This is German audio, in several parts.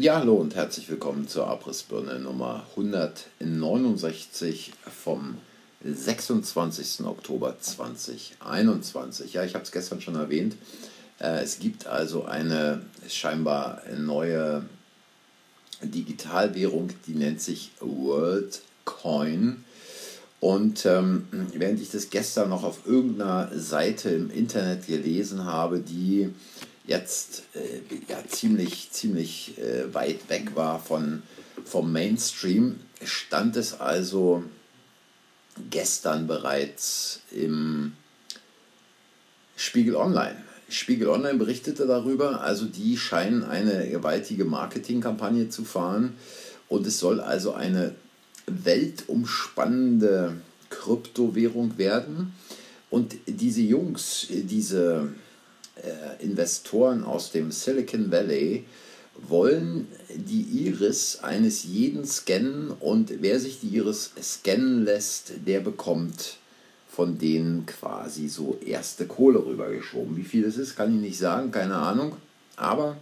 Ja, hallo und herzlich willkommen zur Abrissbirne Nummer 169 vom 26. Oktober 2021. Ja, ich habe es gestern schon erwähnt. Äh, es gibt also eine scheinbar neue Digitalwährung, die nennt sich WorldCoin. Und ähm, während ich das gestern noch auf irgendeiner Seite im Internet gelesen habe, die jetzt äh, ja, ziemlich, ziemlich äh, weit weg war von, vom Mainstream, stand es also gestern bereits im Spiegel Online. Spiegel Online berichtete darüber, also die scheinen eine gewaltige Marketingkampagne zu fahren und es soll also eine weltumspannende Kryptowährung werden. Und diese Jungs, diese äh, Investoren aus dem Silicon Valley wollen die Iris eines jeden scannen und wer sich die Iris scannen lässt, der bekommt von denen quasi so erste Kohle rübergeschoben. Wie viel das ist, kann ich nicht sagen, keine Ahnung. Aber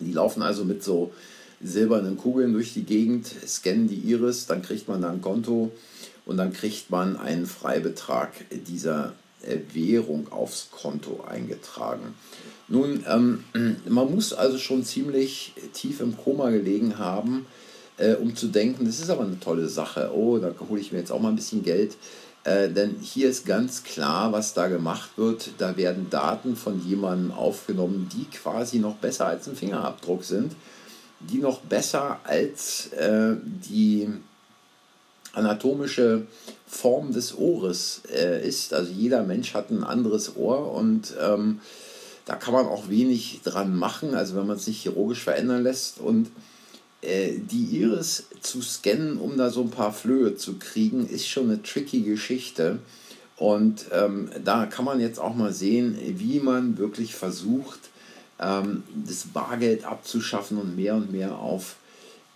die laufen also mit so silbernen Kugeln durch die Gegend, scannen die Iris, dann kriegt man da ein Konto und dann kriegt man einen Freibetrag dieser Währung aufs Konto eingetragen. Nun, ähm, man muss also schon ziemlich tief im Koma gelegen haben, äh, um zu denken, das ist aber eine tolle Sache. Oh, da hole ich mir jetzt auch mal ein bisschen Geld. Äh, denn hier ist ganz klar, was da gemacht wird. Da werden Daten von jemandem aufgenommen, die quasi noch besser als ein Fingerabdruck sind, die noch besser als äh, die anatomische Form des Ohres äh, ist. Also jeder Mensch hat ein anderes Ohr und ähm, da kann man auch wenig dran machen, also wenn man es nicht chirurgisch verändern lässt. Und äh, die Iris zu scannen, um da so ein paar Flöhe zu kriegen, ist schon eine tricky Geschichte. Und ähm, da kann man jetzt auch mal sehen, wie man wirklich versucht, ähm, das Bargeld abzuschaffen und mehr und mehr auf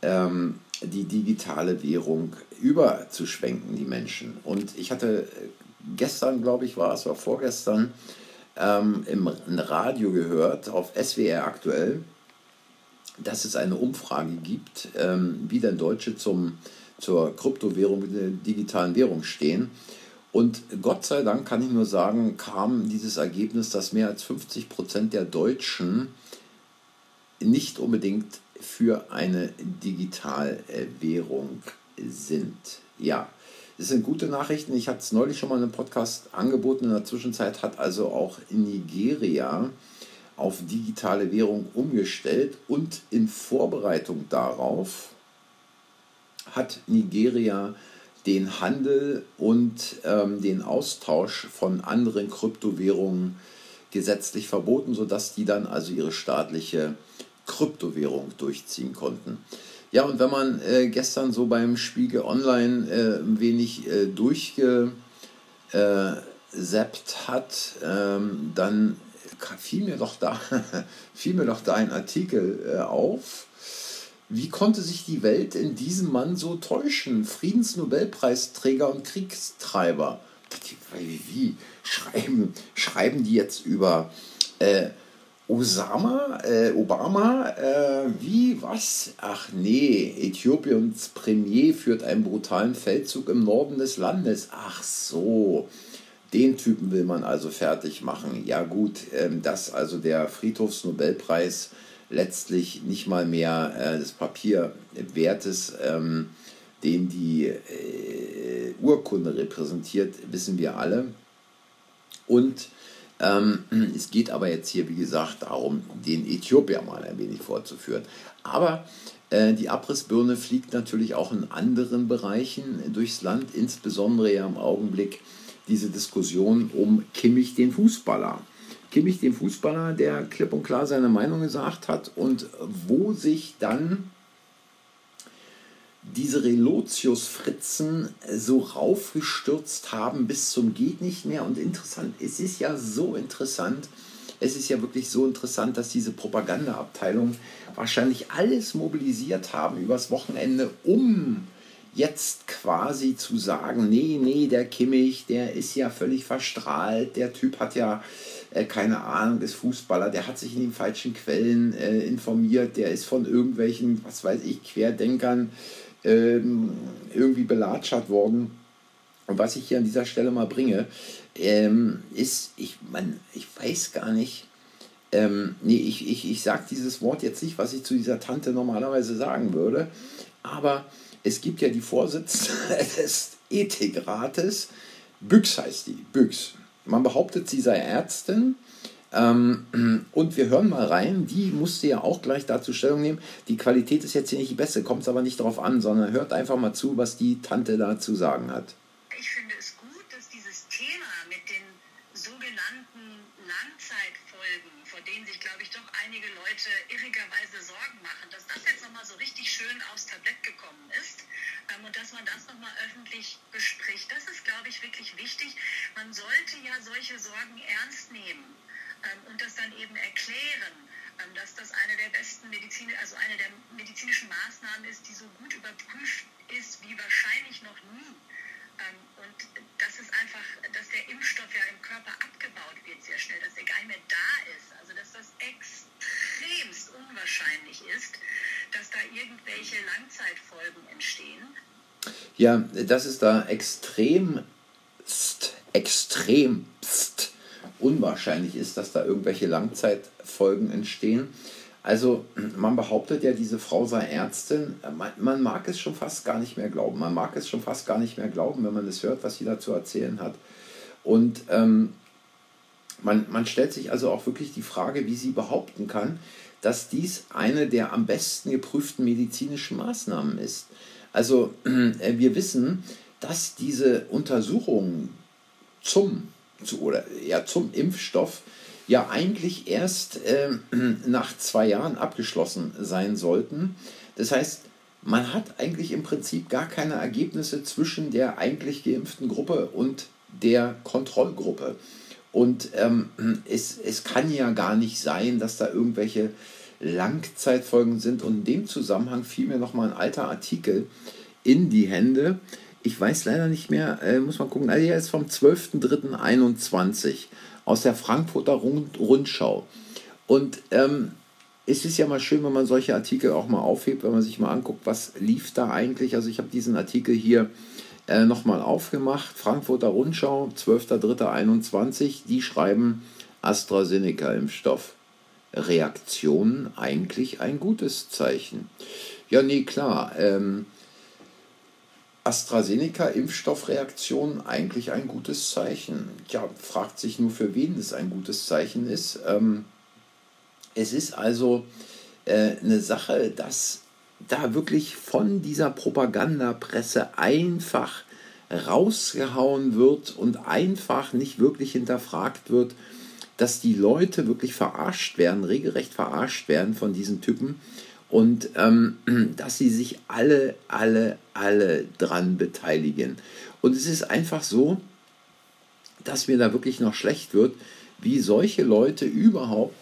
ähm, die digitale Währung überzuschwenken, die Menschen. Und ich hatte gestern, glaube ich, war es, war vorgestern, ähm, im Radio gehört, auf SWR aktuell, dass es eine Umfrage gibt, ähm, wie denn Deutsche zum, zur Kryptowährung, der digitalen Währung stehen. Und Gott sei Dank kann ich nur sagen, kam dieses Ergebnis, dass mehr als 50 Prozent der Deutschen nicht unbedingt für eine Digitalwährung sind. Ja, das sind gute Nachrichten. Ich hatte es neulich schon mal in einem Podcast angeboten. In der Zwischenzeit hat also auch Nigeria auf digitale Währung umgestellt und in Vorbereitung darauf hat Nigeria den Handel und ähm, den Austausch von anderen Kryptowährungen gesetzlich verboten, sodass die dann also ihre staatliche Kryptowährung durchziehen konnten. Ja, und wenn man äh, gestern so beim Spiegel Online äh, ein wenig äh, durchgesappt hat, ähm, dann fiel mir doch da, fiel mir doch da ein Artikel äh, auf. Wie konnte sich die Welt in diesem Mann so täuschen? Friedensnobelpreisträger und Kriegstreiber. Wie, wie? Schreiben, schreiben die jetzt über äh, Osama, äh, Obama, äh, wie, was? Ach nee, Äthiopiens Premier führt einen brutalen Feldzug im Norden des Landes. Ach so, den Typen will man also fertig machen. Ja gut, ähm, dass also der Friedhofsnobelpreis letztlich nicht mal mehr äh, des Papierwertes, ähm, den die äh, Urkunde repräsentiert, wissen wir alle. Und ähm, es geht aber jetzt hier, wie gesagt, darum, den Äthiopier mal ein wenig vorzuführen. Aber äh, die Abrissbirne fliegt natürlich auch in anderen Bereichen durchs Land, insbesondere ja im Augenblick diese Diskussion um Kimmich den Fußballer. Kimmich den Fußballer, der klipp und klar seine Meinung gesagt hat und wo sich dann diese Relotius-Fritzen so raufgestürzt haben bis zum geht nicht mehr. Und interessant, es ist ja so interessant, es ist ja wirklich so interessant, dass diese Propagandaabteilung wahrscheinlich alles mobilisiert haben übers Wochenende, um jetzt quasi zu sagen, nee, nee, der Kimmich, der ist ja völlig verstrahlt, der Typ hat ja äh, keine Ahnung, ist Fußballer, der hat sich in den falschen Quellen äh, informiert, der ist von irgendwelchen, was weiß ich, Querdenkern ähm, irgendwie belatschert worden. Und was ich hier an dieser Stelle mal bringe, ähm, ist, ich, man, ich weiß gar nicht, ähm, nee, ich, ich, ich sage dieses Wort jetzt nicht, was ich zu dieser Tante normalerweise sagen würde, aber es gibt ja die Vorsitzende des Ethikrates, Büchs heißt die, Büchs. Man behauptet, sie sei Ärztin. Ähm, und wir hören mal rein, die musste ja auch gleich dazu Stellung nehmen. Die Qualität ist jetzt hier nicht die beste, kommt es aber nicht darauf an, sondern hört einfach mal zu, was die Tante da zu sagen hat. Ich finde es gut, dass dieses Thema mit den sogenannten Langzeitfolgen, vor denen sich, glaube ich, doch einige Leute irrigerweise Sorgen machen, dass das jetzt nochmal so richtig schön aufs Tablett gekommen ist ähm, und dass man das nochmal öffentlich bespricht. Das ist, glaube ich, wirklich wichtig. Man sollte ja solche Sorgen ernst nehmen und das dann eben erklären, ähm, dass das eine der besten Medizin, also eine der medizinischen Maßnahmen ist, die so gut überprüft ist wie wahrscheinlich noch nie. Und das ist einfach, dass der Impfstoff ja im Körper abgebaut wird sehr schnell, dass der gar nicht mehr da ist. Also dass das extremst unwahrscheinlich ist, dass da irgendwelche Langzeitfolgen entstehen. Ja, das ist da extremst, extremst unwahrscheinlich ist, dass da irgendwelche Langzeitfolgen entstehen. Also man behauptet ja, diese Frau sei Ärztin. Man, man, mag es schon fast gar nicht mehr glauben. Man mag es schon fast gar nicht mehr glauben, wenn man es hört, was sie da zu erzählen hat. Und ähm, man, man stellt sich also auch wirklich die Frage, wie sie behaupten kann, dass dies eine der am besten geprüften medizinischen Maßnahmen ist. Also äh, wir wissen, dass diese Untersuchungen zum, zu, oder, ja, zum Impfstoff ja eigentlich erst äh, nach zwei Jahren abgeschlossen sein sollten. Das heißt, man hat eigentlich im Prinzip gar keine Ergebnisse zwischen der eigentlich geimpften Gruppe und der Kontrollgruppe. Und ähm, es, es kann ja gar nicht sein, dass da irgendwelche Langzeitfolgen sind. Und in dem Zusammenhang fiel mir nochmal ein alter Artikel in die Hände. Ich weiß leider nicht mehr, äh, muss man gucken. Also, der ist vom 12.03.21 aus der Frankfurter Rundschau. Und ähm, es ist ja mal schön, wenn man solche Artikel auch mal aufhebt, wenn man sich mal anguckt, was lief da eigentlich. Also ich habe diesen Artikel hier äh, nochmal aufgemacht. Frankfurter Rundschau, 12.03.21, die schreiben AstraZeneca-Impfstoff. Reaktion eigentlich ein gutes Zeichen. Ja, nee, klar. Ähm, AstraZeneca-Impfstoffreaktion eigentlich ein gutes Zeichen. Ja, fragt sich nur, für wen es ein gutes Zeichen ist. Ähm, es ist also äh, eine Sache, dass da wirklich von dieser Propagandapresse einfach rausgehauen wird und einfach nicht wirklich hinterfragt wird, dass die Leute wirklich verarscht werden, regelrecht verarscht werden von diesen Typen und ähm, dass sie sich alle, alle, alle dran beteiligen. Und es ist einfach so, dass mir da wirklich noch schlecht wird, wie solche Leute überhaupt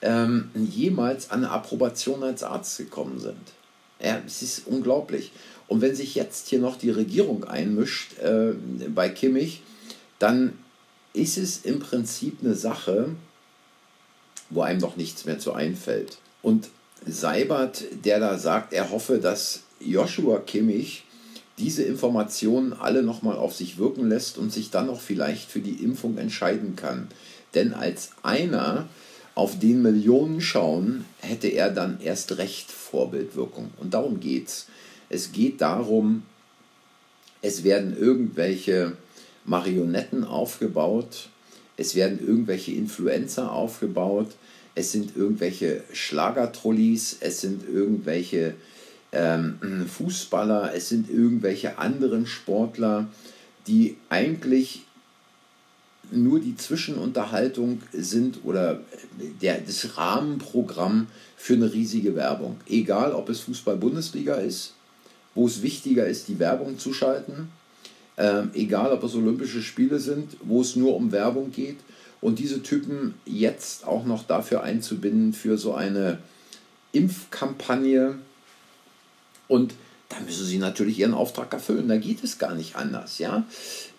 ähm, jemals an eine Approbation als Arzt gekommen sind. Ja, es ist unglaublich. Und wenn sich jetzt hier noch die Regierung einmischt äh, bei Kimmich, dann ist es im Prinzip eine Sache, wo einem noch nichts mehr zu einfällt. Und Seibert, der da sagt, er hoffe, dass Joshua Kimmich diese Informationen alle nochmal auf sich wirken lässt und sich dann noch vielleicht für die Impfung entscheiden kann. Denn als einer, auf den Millionen schauen, hätte er dann erst recht Vorbildwirkung. Und darum geht's. Es geht darum, es werden irgendwelche Marionetten aufgebaut, es werden irgendwelche Influencer aufgebaut, es sind irgendwelche Schlagertrollis, es sind irgendwelche ähm, Fußballer, es sind irgendwelche anderen Sportler, die eigentlich nur die Zwischenunterhaltung sind oder der, das Rahmenprogramm für eine riesige Werbung. Egal, ob es Fußball-Bundesliga ist, wo es wichtiger ist, die Werbung zu schalten, ähm, egal, ob es Olympische Spiele sind, wo es nur um Werbung geht. Und diese Typen jetzt auch noch dafür einzubinden für so eine Impfkampagne. Und da müssen sie natürlich ihren Auftrag erfüllen. Da geht es gar nicht anders. Ja?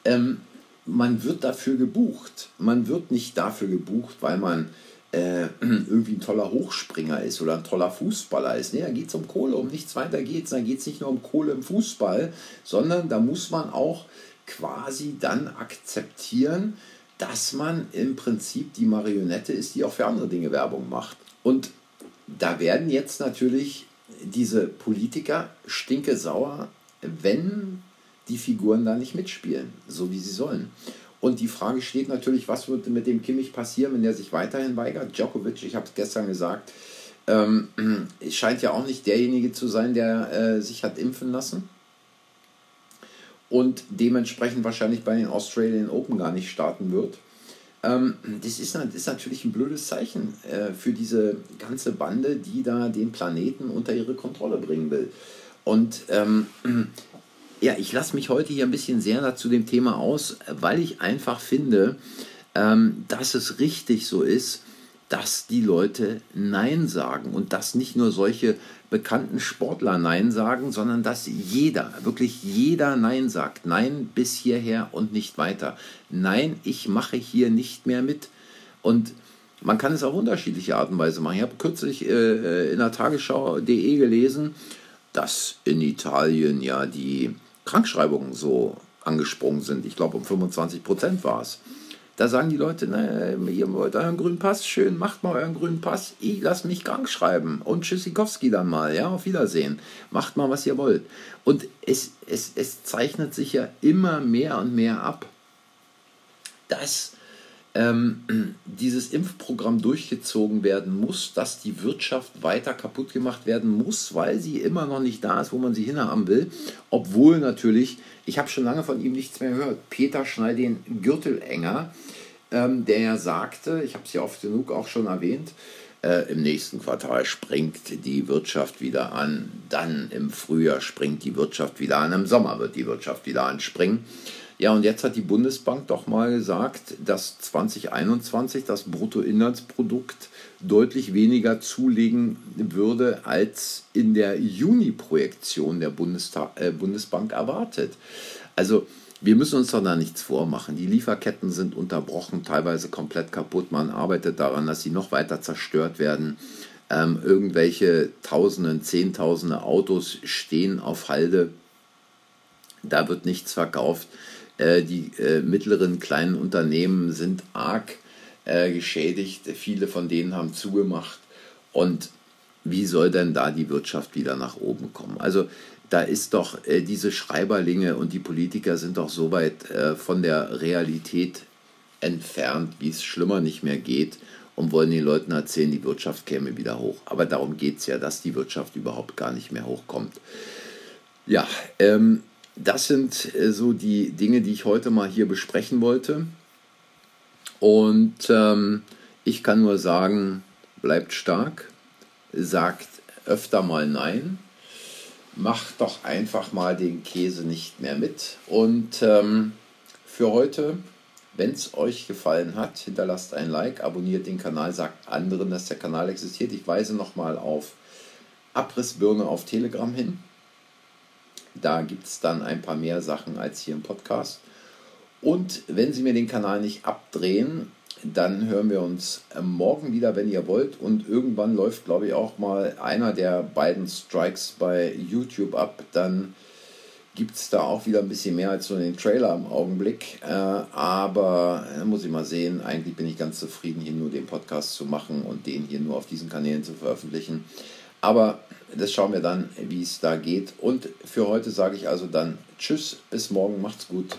Ähm, man wird dafür gebucht. Man wird nicht dafür gebucht, weil man äh, irgendwie ein toller Hochspringer ist oder ein toller Fußballer ist. Nee, da geht es um Kohle, um nichts weiter geht es. Da geht es nicht nur um Kohle im Fußball, sondern da muss man auch quasi dann akzeptieren, dass man im Prinzip die Marionette ist, die auch für andere Dinge Werbung macht. Und da werden jetzt natürlich diese Politiker stinke sauer, wenn die Figuren da nicht mitspielen, so wie sie sollen. Und die Frage steht natürlich, was wird mit dem Kimmich passieren, wenn der sich weiterhin weigert? Djokovic, ich habe es gestern gesagt, ähm, scheint ja auch nicht derjenige zu sein, der äh, sich hat impfen lassen und dementsprechend wahrscheinlich bei den Australian Open gar nicht starten wird. Ähm, das, ist, das ist natürlich ein blödes Zeichen äh, für diese ganze Bande, die da den Planeten unter ihre Kontrolle bringen will. Und ähm, ja, ich lasse mich heute hier ein bisschen sehr zu dem Thema aus, weil ich einfach finde, ähm, dass es richtig so ist, dass die Leute Nein sagen und dass nicht nur solche bekannten Sportler Nein sagen, sondern dass jeder, wirklich jeder Nein sagt. Nein bis hierher und nicht weiter. Nein, ich mache hier nicht mehr mit. Und man kann es auf unterschiedliche Art und Weise machen. Ich habe kürzlich äh, in der Tagesschau.de gelesen, dass in Italien ja die Krankschreibungen so angesprungen sind. Ich glaube, um 25 Prozent war es. Da sagen die Leute, na, ihr wollt euren grünen Pass, schön, macht mal euren grünen Pass, ich lasse mich krank schreiben und Tschüssikowski dann mal, ja, auf Wiedersehen, macht mal, was ihr wollt. Und es, es, es zeichnet sich ja immer mehr und mehr ab, dass ähm, dieses Impfprogramm durchgezogen werden muss, dass die Wirtschaft weiter kaputt gemacht werden muss, weil sie immer noch nicht da ist, wo man sie hinhaben will. Obwohl natürlich, ich habe schon lange von ihm nichts mehr gehört, Peter Schneidin Gürtelenger, ähm, der ja sagte, ich habe es ja oft genug auch schon erwähnt, äh, im nächsten Quartal springt die Wirtschaft wieder an, dann im Frühjahr springt die Wirtschaft wieder an, im Sommer wird die Wirtschaft wieder anspringen. Ja, und jetzt hat die Bundesbank doch mal gesagt, dass 2021 das Bruttoinlandsprodukt deutlich weniger zulegen würde, als in der Juni-Projektion der Bundestag, äh, Bundesbank erwartet. Also wir müssen uns doch da nichts vormachen. Die Lieferketten sind unterbrochen, teilweise komplett kaputt. Man arbeitet daran, dass sie noch weiter zerstört werden. Ähm, irgendwelche Tausenden, Zehntausende Autos stehen auf Halde. Da wird nichts verkauft. Äh, die äh, mittleren kleinen Unternehmen sind arg äh, geschädigt. Viele von denen haben zugemacht. Und wie soll denn da die Wirtschaft wieder nach oben kommen? Also da ist doch äh, diese Schreiberlinge und die Politiker sind doch so weit äh, von der Realität entfernt, wie es schlimmer nicht mehr geht und wollen den Leuten erzählen, die Wirtschaft käme wieder hoch. Aber darum geht es ja, dass die Wirtschaft überhaupt gar nicht mehr hochkommt. Ja, ähm, das sind äh, so die Dinge, die ich heute mal hier besprechen wollte. Und ähm, ich kann nur sagen, bleibt stark, sagt öfter mal Nein, macht doch einfach mal den Käse nicht mehr mit. Und ähm, für heute, wenn es euch gefallen hat, hinterlasst ein Like, abonniert den Kanal, sagt anderen, dass der Kanal existiert. Ich weise nochmal auf Abrissbirne auf Telegram hin. Da gibt es dann ein paar mehr Sachen als hier im Podcast. Und wenn Sie mir den Kanal nicht abdrehen, dann hören wir uns morgen wieder, wenn ihr wollt. Und irgendwann läuft, glaube ich, auch mal einer der beiden Strikes bei YouTube ab. Dann gibt es da auch wieder ein bisschen mehr als nur den Trailer im Augenblick. Äh, aber äh, muss ich mal sehen. Eigentlich bin ich ganz zufrieden, hier nur den Podcast zu machen und den hier nur auf diesen Kanälen zu veröffentlichen. Aber das schauen wir dann, wie es da geht. Und für heute sage ich also dann Tschüss, bis morgen, macht's gut.